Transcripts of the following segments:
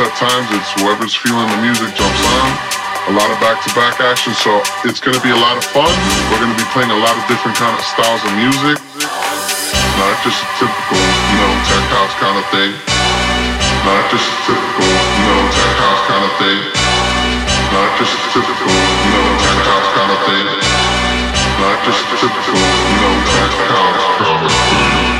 set times. It's whoever's feeling the music jumps on. A lot of back-to-back action, so it's going to be a lot of fun. We're going to be playing a lot of different kind of styles of music. Not just a typical, you know, tech house kind of thing. Not just a typical, you know, tech house kind of thing. Not just a typical, you know, tech house kind of thing. Not just a typical, you know, tech house kind of thing.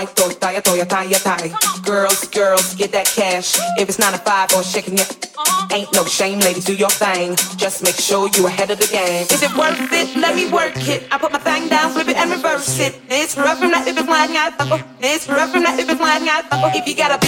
White toy, tie, toya, tie, tie. Girls, girls, get that cash. If it's nine to five or shaking it, uh-huh. ain't no shame, ladies, do your thing. Just make sure you ahead of the game. Is it worth it? Let me work it. I put my thing down, flip it and reverse it. It's rough from that if it's flying out. It's rough from that if it's flying out. If you got a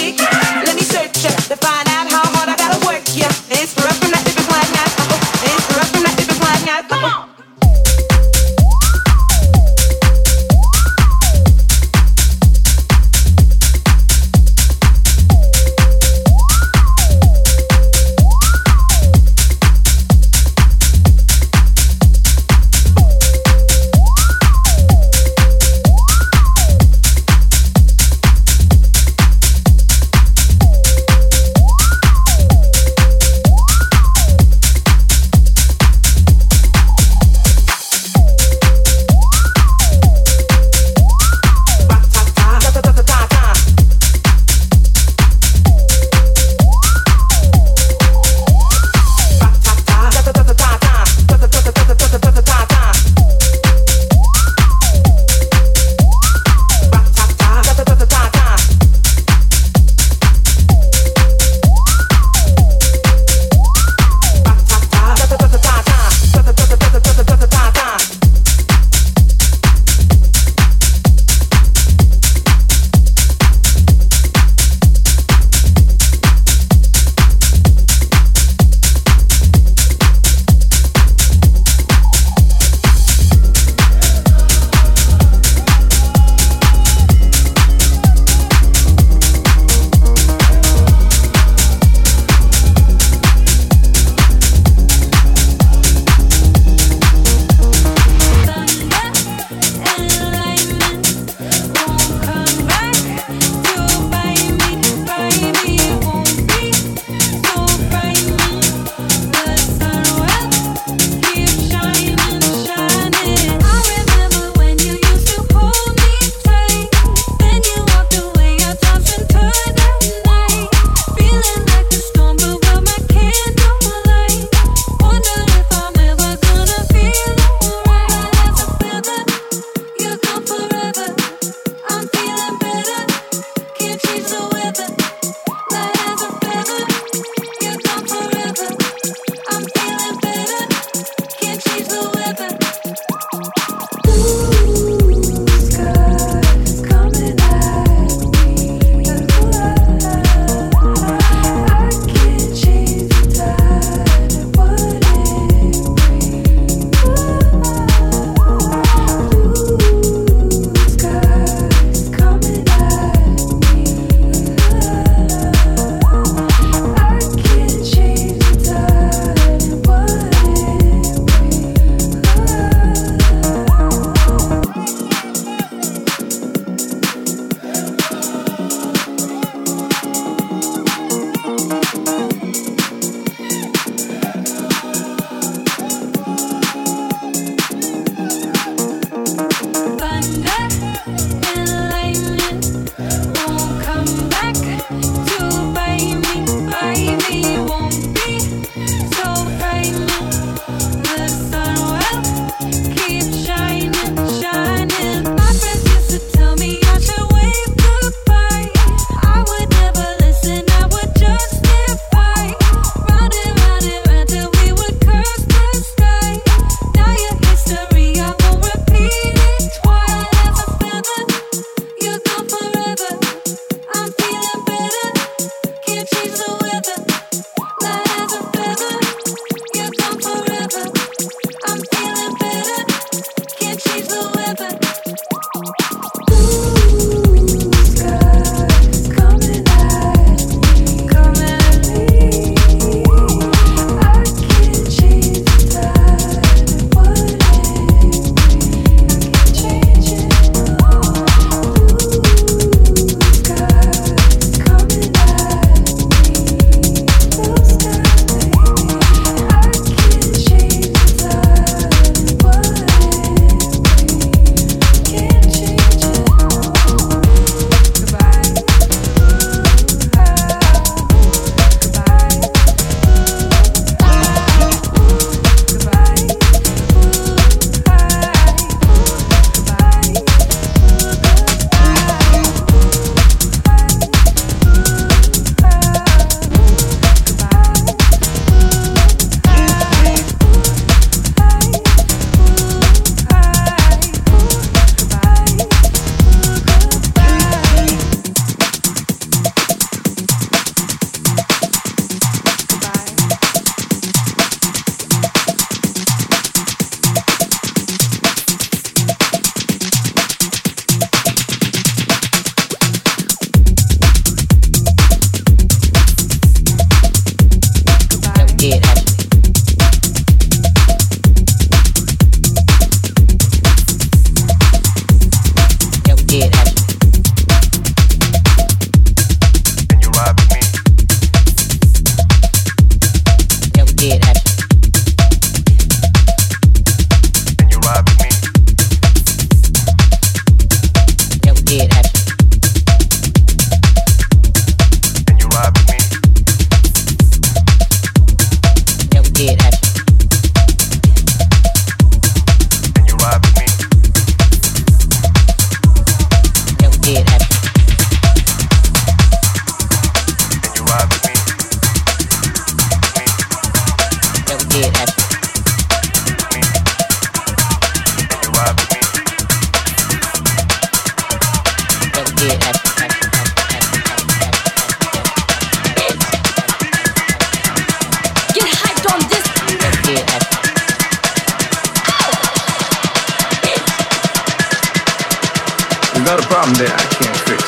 got a problem there I can't fix.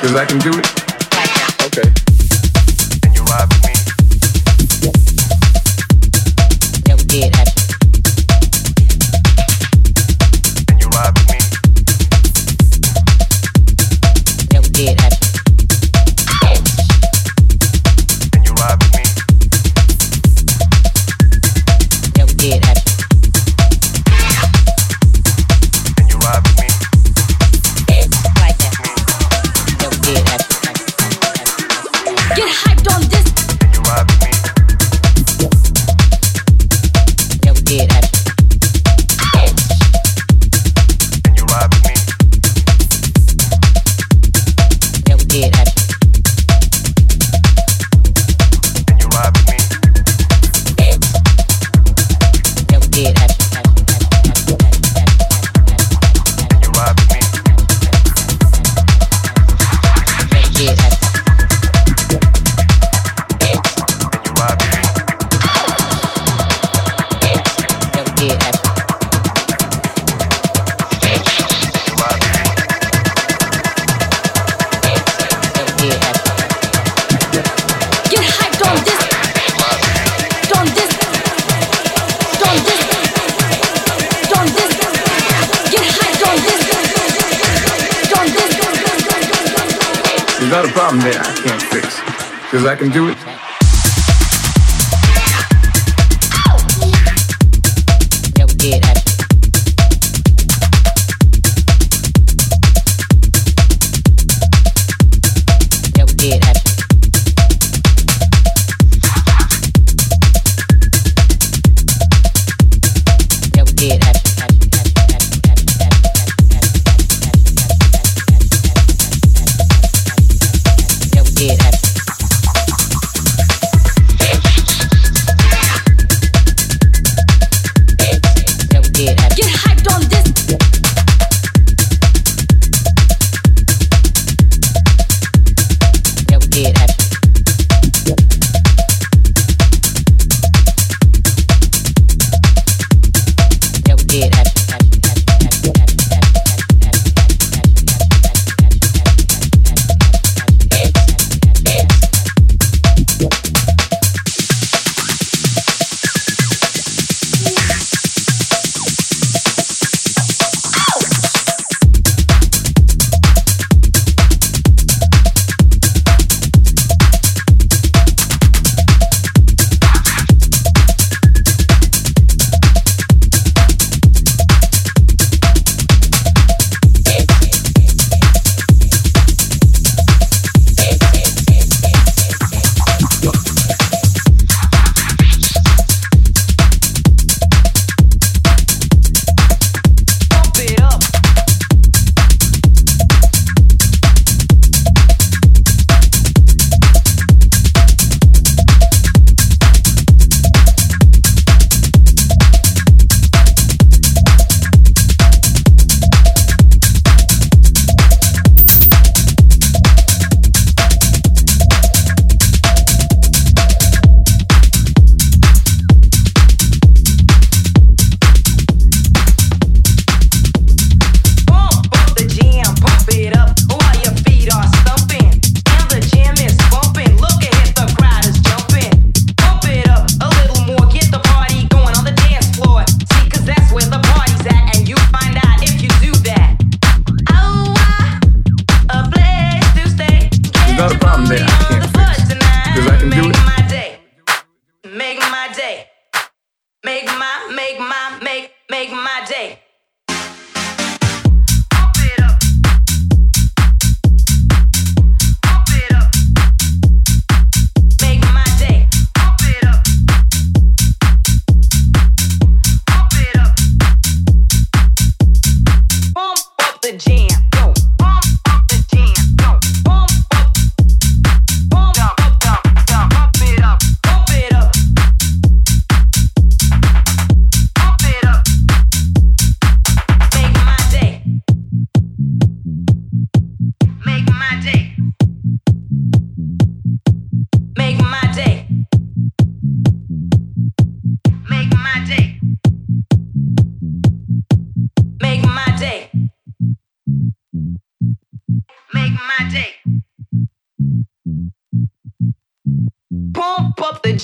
Because I can do it Colombia.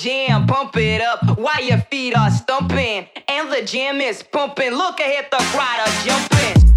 Jam, pump it up while your feet are stumping. And the jam is pumping. Look ahead, the crowd are jumping.